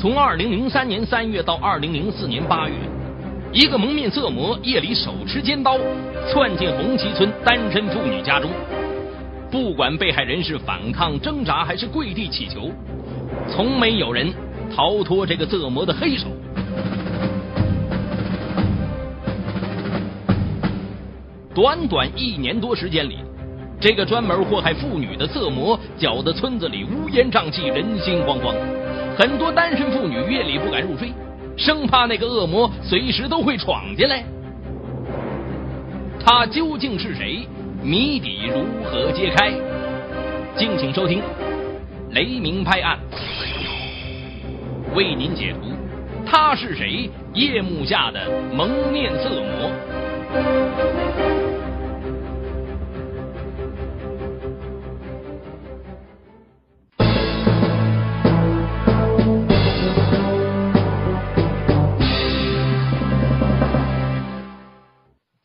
从二零零三年三月到二零零四年八月，一个蒙面色魔夜里手持尖刀窜进红旗村单身妇女家中，不管被害人是反抗挣扎还是跪地乞求，从没有人逃脱这个色魔的黑手。短短一年多时间里，这个专门祸害妇女的色魔搅得村子里乌烟瘴气、人心惶惶。很多单身妇女夜里不敢入睡，生怕那个恶魔随时都会闯进来。他究竟是谁？谜底如何揭开？敬请收听《雷鸣拍案》，为您解读他是谁？夜幕下的蒙面色魔。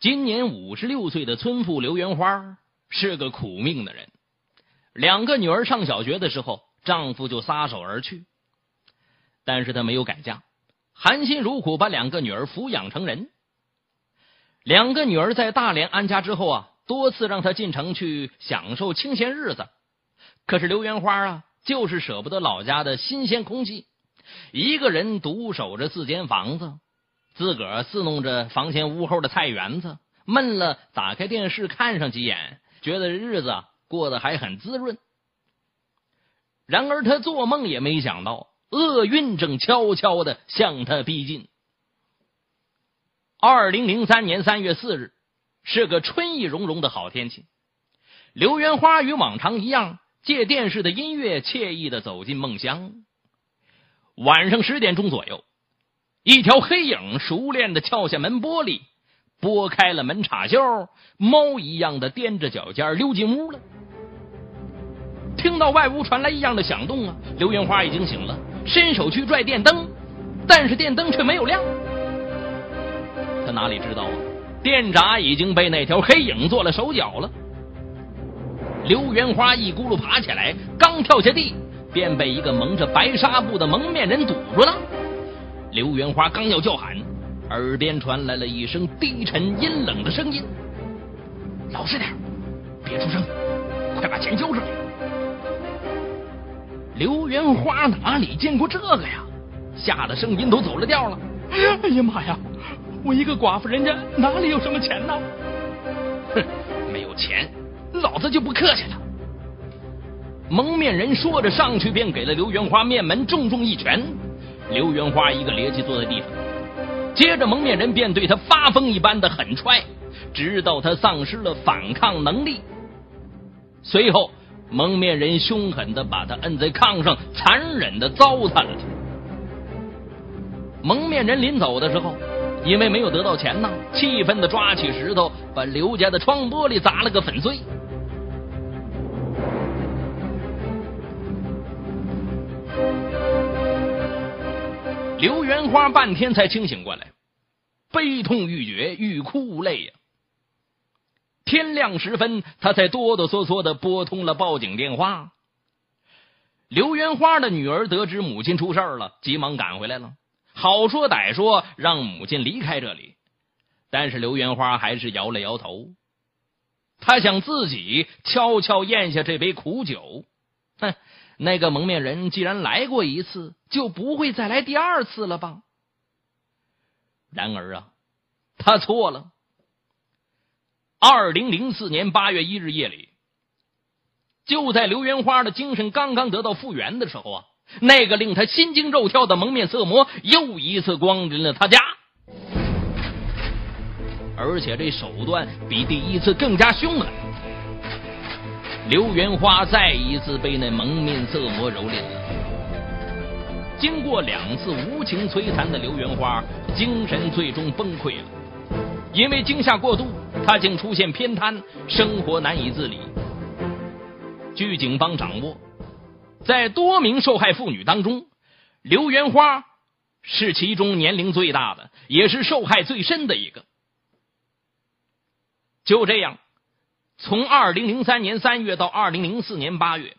今年五十六岁的村妇刘元花是个苦命的人。两个女儿上小学的时候，丈夫就撒手而去。但是她没有改嫁，含辛茹苦把两个女儿抚养成人。两个女儿在大连安家之后啊，多次让她进城去享受清闲日子。可是刘元花啊，就是舍不得老家的新鲜空气，一个人独守着四间房子。自个儿侍弄着房前屋后的菜园子，闷了，打开电视看上几眼，觉得日子过得还很滋润。然而他做梦也没想到，厄运正悄悄的向他逼近。二零零三年三月四日，是个春意融融的好天气。刘元花与往常一样，借电视的音乐，惬意的走进梦乡。晚上十点钟左右。一条黑影熟练的撬下门玻璃，拨开了门插销，猫一样的踮着脚尖溜进屋了。听到外屋传来异样的响动啊，刘元花已经醒了，伸手去拽电灯，但是电灯却没有亮。他哪里知道啊，电闸已经被那条黑影做了手脚了。刘元花一咕噜爬起来，刚跳下地，便被一个蒙着白纱布的蒙面人堵住了。刘元花刚要叫喊，耳边传来了一声低沉阴冷的声音：“老实点，别出声，快把钱交出来。”刘元花哪里见过这个呀？吓得声音都走了调了。“哎呀妈呀，我一个寡妇人家哪里有什么钱呢？”“哼，没有钱，老子就不客气了。”蒙面人说着，上去便给了刘元花面门重重一拳。刘元花一个趔趄坐在地上，接着蒙面人便对他发疯一般的狠踹，直到他丧失了反抗能力。随后，蒙面人凶狠的把他摁在炕上，残忍的糟蹋了他。蒙面人临走的时候，因为没有得到钱呐，气愤的抓起石头把刘家的窗玻璃砸了个粉碎。刘元花半天才清醒过来，悲痛欲绝，欲哭无泪呀。天亮时分，他才哆哆嗦嗦的拨通了报警电话。刘元花的女儿得知母亲出事了，急忙赶回来了，好说歹说让母亲离开这里，但是刘元花还是摇了摇头。他想自己悄悄咽下这杯苦酒，哼。那个蒙面人既然来过一次，就不会再来第二次了吧？然而啊，他错了。二零零四年八月一日夜里，就在刘元花的精神刚刚得到复原的时候啊，那个令他心惊肉跳的蒙面色魔又一次光临了他家，而且这手段比第一次更加凶狠。刘元花再一次被那蒙面色魔蹂躏了。经过两次无情摧残的刘元花，精神最终崩溃了。因为惊吓过度，他竟出现偏瘫，生活难以自理。据警方掌握，在多名受害妇女当中，刘元花是其中年龄最大的，也是受害最深的一个。就这样。从二零零三年三月到二零零四年八月，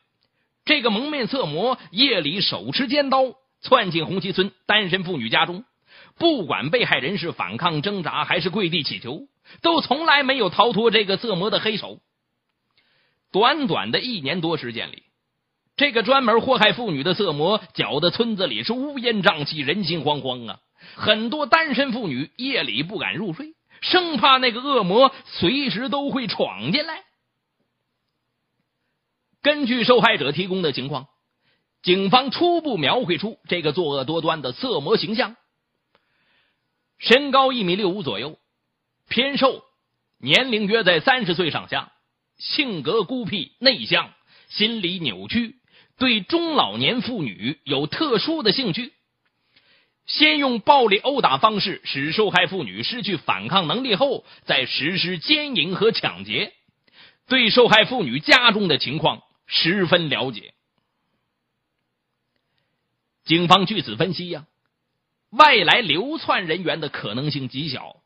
这个蒙面色魔夜里手持尖刀窜进红旗村单身妇女家中，不管被害人是反抗挣扎还是跪地乞求，都从来没有逃脱这个色魔的黑手。短短的一年多时间里，这个专门祸害妇女的色魔搅得村子里是乌烟瘴气、人心惶惶啊！很多单身妇女夜里不敢入睡，生怕那个恶魔随时都会闯进来。根据受害者提供的情况，警方初步描绘出这个作恶多端的色魔形象：身高一米六五左右，偏瘦，年龄约在三十岁上下，性格孤僻内向，心理扭曲，对中老年妇女有特殊的兴趣。先用暴力殴打方式使受害妇女失去反抗能力后，再实施奸淫和抢劫，对受害妇女家中的情况。十分了解，警方据此分析呀，外来流窜人员的可能性极小。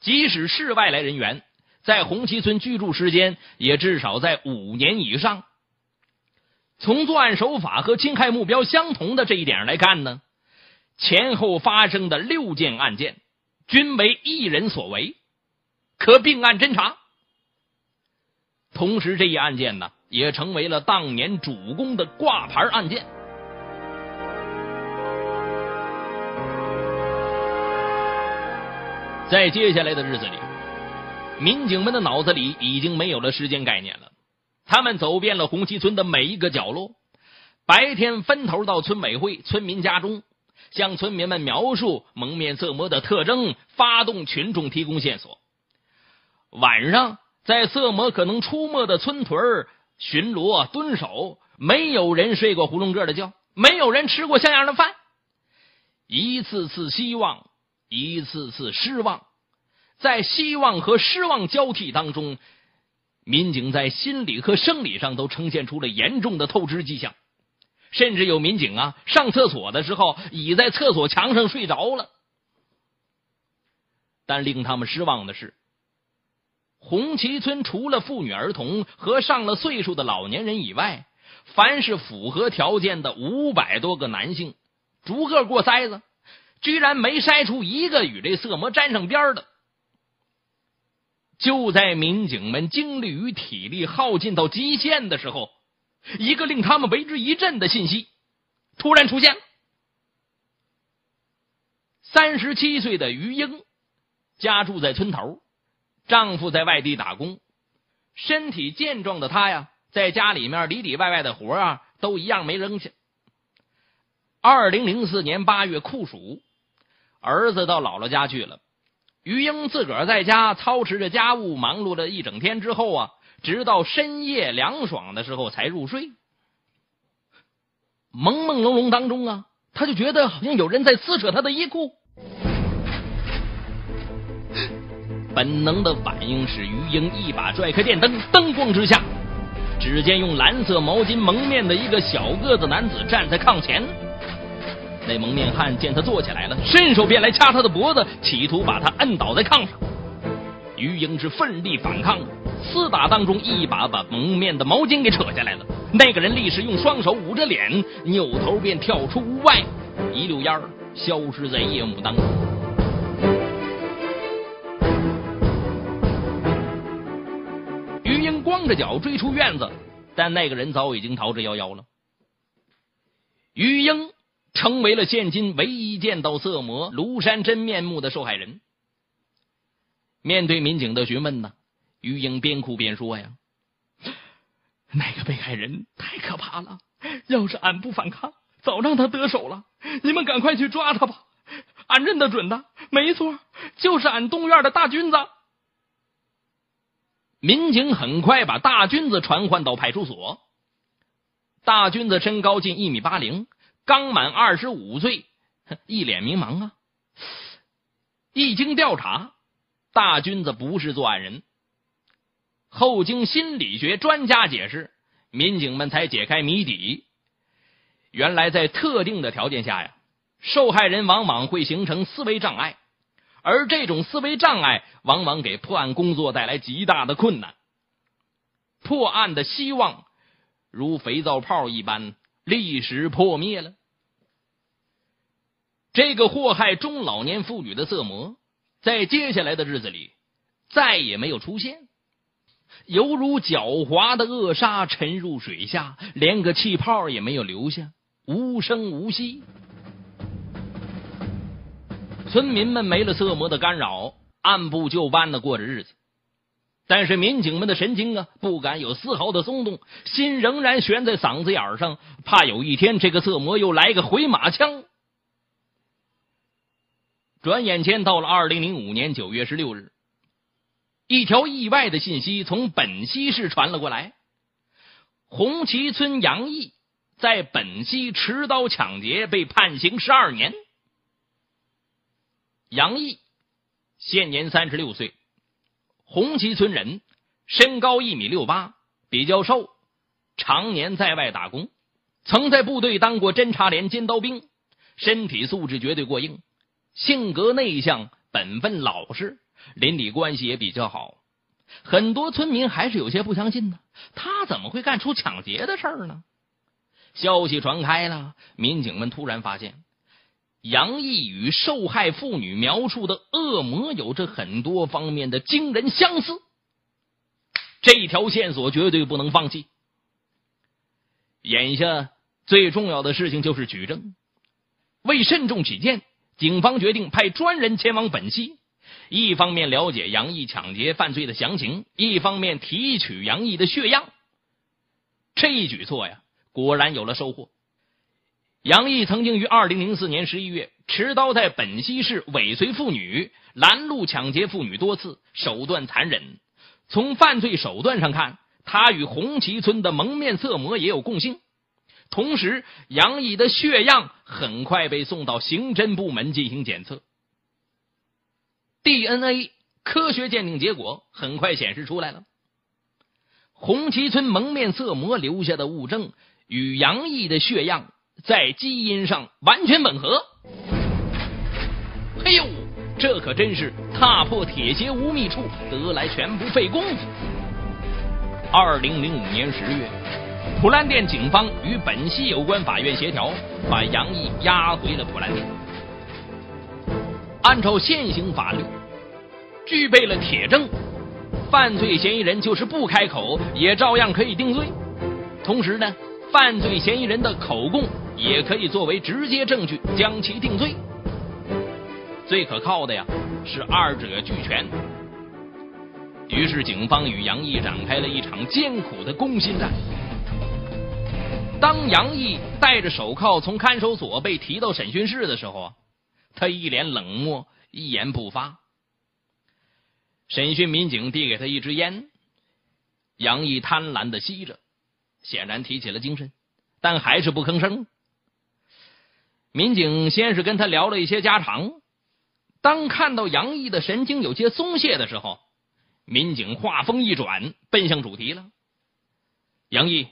即使是外来人员，在红旗村居住时间也至少在五年以上。从作案手法和侵害目标相同的这一点来看呢，前后发生的六件案件均为一人所为，可并案侦查。同时，这一案件呢。也成为了当年主攻的挂牌案件。在接下来的日子里，民警们的脑子里已经没有了时间概念了。他们走遍了红旗村的每一个角落，白天分头到村委会、村民家中，向村民们描述蒙面色魔的特征，发动群众提供线索。晚上，在色魔可能出没的村屯。巡逻蹲守，没有人睡过囫囵个的觉，没有人吃过像样的饭。一次次希望，一次次失望，在希望和失望交替当中，民警在心理和生理上都呈现出了严重的透支迹象，甚至有民警啊上厕所的时候倚在厕所墙上睡着了。但令他们失望的是。红旗村除了妇女儿童和上了岁数的老年人以外，凡是符合条件的五百多个男性，逐个过筛子，居然没筛出一个与这色魔沾上边的。就在民警们精力与体力耗尽到极限的时候，一个令他们为之一振的信息突然出现了：三十七岁的于英，家住在村头。丈夫在外地打工，身体健壮的她呀，在家里面里里外外的活啊，都一样没扔下。二零零四年八月酷暑，儿子到姥姥家去了，于英自个儿在家操持着家务，忙碌了一整天之后啊，直到深夜凉爽的时候才入睡。朦朦胧胧当中啊，他就觉得好像有人在撕扯他的衣裤。本能的反应使于英一把拽开电灯，灯光之下，只见用蓝色毛巾蒙面的一个小个子男子站在炕前。那蒙面汉见他坐起来了，伸手便来掐他的脖子，企图把他摁倒在炕上。于英是奋力反抗，厮打当中一把把蒙面的毛巾给扯下来了。那个人立时用双手捂着脸，扭头便跳出屋外，一溜烟儿消失在夜幕当中。光着脚追出院子，但那个人早已经逃之夭夭了。于英成为了现今唯一见到色魔庐山真面目的受害人。面对民警的询问呢，于英边哭边说：“呀，那个被害人太可怕了，要是俺不反抗，早让他得手了。你们赶快去抓他吧，俺认得准的，没错，就是俺东院的大军子。”民警很快把大军子传唤到派出所。大军子身高近一米八零，刚满二十五岁，一脸迷茫啊。一经调查，大军子不是作案人。后经心理学专家解释，民警们才解开谜底。原来，在特定的条件下呀，受害人往往会形成思维障碍。而这种思维障碍往往给破案工作带来极大的困难，破案的希望如肥皂泡一般立时破灭了。这个祸害中老年妇女的色魔，在接下来的日子里再也没有出现，犹如狡猾的恶鲨沉入水下，连个气泡也没有留下，无声无息。村民们没了色魔的干扰，按部就班的过着日子。但是民警们的神经啊，不敢有丝毫的松动，心仍然悬在嗓子眼上，怕有一天这个色魔又来个回马枪。转眼间到了二零零五年九月十六日，一条意外的信息从本溪市传了过来：红旗村杨毅在本溪持刀抢劫，被判刑十二年。杨毅现年三十六岁，红旗村人，身高一米六八，比较瘦，常年在外打工，曾在部队当过侦察连尖刀兵，身体素质绝对过硬。性格内向，本分老实，邻里关系也比较好。很多村民还是有些不相信呢，他怎么会干出抢劫的事儿呢？消息传开了，民警们突然发现，杨毅与受害妇女描述的恶魔有着很多方面的惊人相似。这条线索绝对不能放弃。眼下最重要的事情就是举证，为慎重起见。警方决定派专人前往本溪，一方面了解杨毅抢劫犯罪的详情，一方面提取杨毅的血样。这一举措呀，果然有了收获。杨毅曾经于二零零四年十一月持刀在本溪市尾随妇女、拦路抢劫妇女多次，手段残忍。从犯罪手段上看，他与红旗村的蒙面色魔也有共性。同时，杨毅的血样很快被送到刑侦部门进行检测，DNA 科学鉴定结果很快显示出来了。红旗村蒙面色魔留下的物证与杨毅的血样在基因上完全吻合。嘿呦，这可真是踏破铁鞋无觅处，得来全不费工夫。二零零五年十月。普兰店警方与本溪有关法院协调，把杨毅押回了普兰店。按照现行法律，具备了铁证，犯罪嫌疑人就是不开口也照样可以定罪。同时呢，犯罪嫌疑人的口供也可以作为直接证据将其定罪。最可靠的呀，是二者俱全。于是，警方与杨毅展开了一场艰苦的攻心战。当杨毅戴着手铐从看守所被提到审讯室的时候，他一脸冷漠，一言不发。审讯民警递给他一支烟，杨毅贪婪的吸着，显然提起了精神，但还是不吭声。民警先是跟他聊了一些家常，当看到杨毅的神经有些松懈的时候，民警话锋一转，奔向主题了：“杨毅。”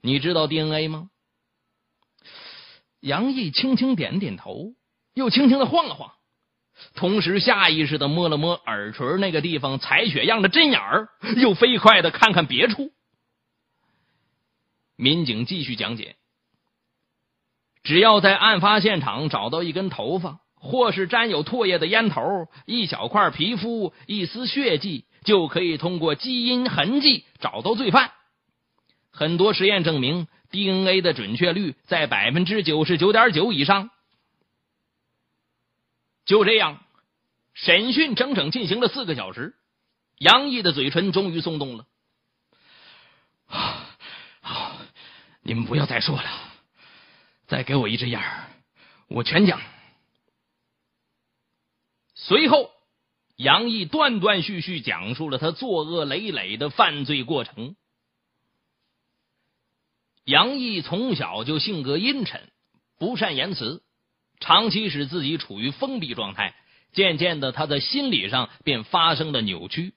你知道 DNA 吗？杨毅轻轻点点头，又轻轻的晃了晃，同时下意识的摸了摸耳垂那个地方采血样的针眼儿，又飞快的看看别处。民警继续讲解：只要在案发现场找到一根头发，或是沾有唾液的烟头、一小块皮肤、一丝血迹，就可以通过基因痕迹找到罪犯。很多实验证明，DNA 的准确率在百分之九十九点九以上。就这样，审讯整整进行了四个小时，杨毅的嘴唇终于松动了。好，你们不要再说了，再给我一只眼儿我全讲。随后，杨毅断断续续讲述了他作恶累累的犯罪过程。杨毅从小就性格阴沉，不善言辞，长期使自己处于封闭状态。渐渐的，他的心理上便发生了扭曲。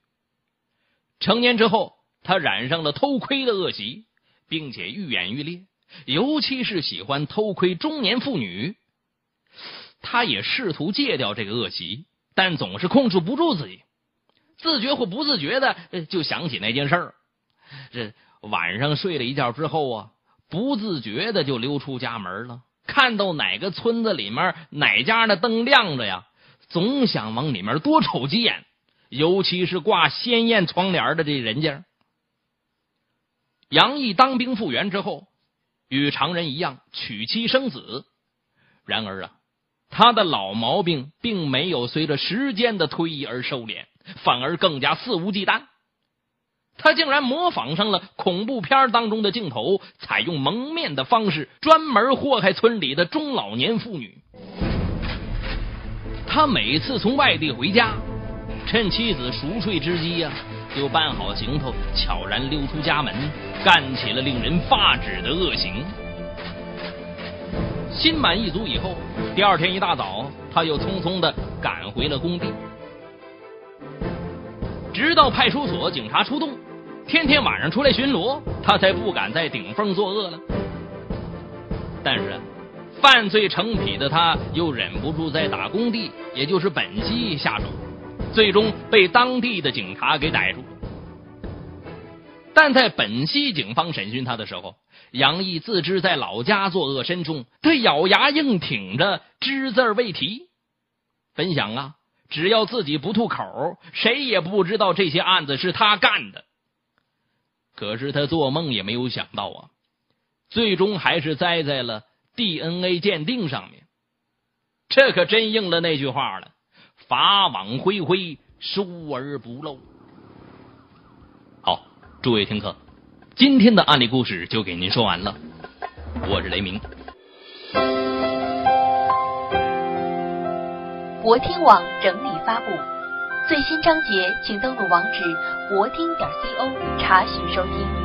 成年之后，他染上了偷窥的恶习，并且愈演愈烈，尤其是喜欢偷窥中年妇女。他也试图戒掉这个恶习，但总是控制不住自己，自觉或不自觉的就想起那件事儿。这晚上睡了一觉之后啊。不自觉的就溜出家门了，看到哪个村子里面哪家的灯亮着呀，总想往里面多瞅几眼，尤其是挂鲜艳窗帘的这人家。杨毅当兵复员之后，与常人一样娶妻生子。然而啊，他的老毛病并没有随着时间的推移而收敛，反而更加肆无忌惮。他竟然模仿上了恐怖片当中的镜头，采用蒙面的方式，专门祸害村里的中老年妇女。他每次从外地回家，趁妻子熟睡之机呀，就办好行头，悄然溜出家门，干起了令人发指的恶行。心满意足以后，第二天一大早，他又匆匆的赶回了工地，直到派出所警察出动。天天晚上出来巡逻，他才不敢在顶峰作恶了。但是，犯罪成癖的他又忍不住在打工地，也就是本溪下手，最终被当地的警察给逮住。但在本溪警方审讯他的时候，杨毅自知在老家作恶深重，他咬牙硬挺着，只字未提。分享啊，只要自己不吐口，谁也不知道这些案子是他干的。可是他做梦也没有想到啊，最终还是栽在了 DNA 鉴定上面。这可真应了那句话了：“法网恢恢，疏而不漏。”好，诸位听课，今天的案例故事就给您说完了。我是雷鸣。博听网整理发布。最新章节，请登录网址博听点 co 查询收听。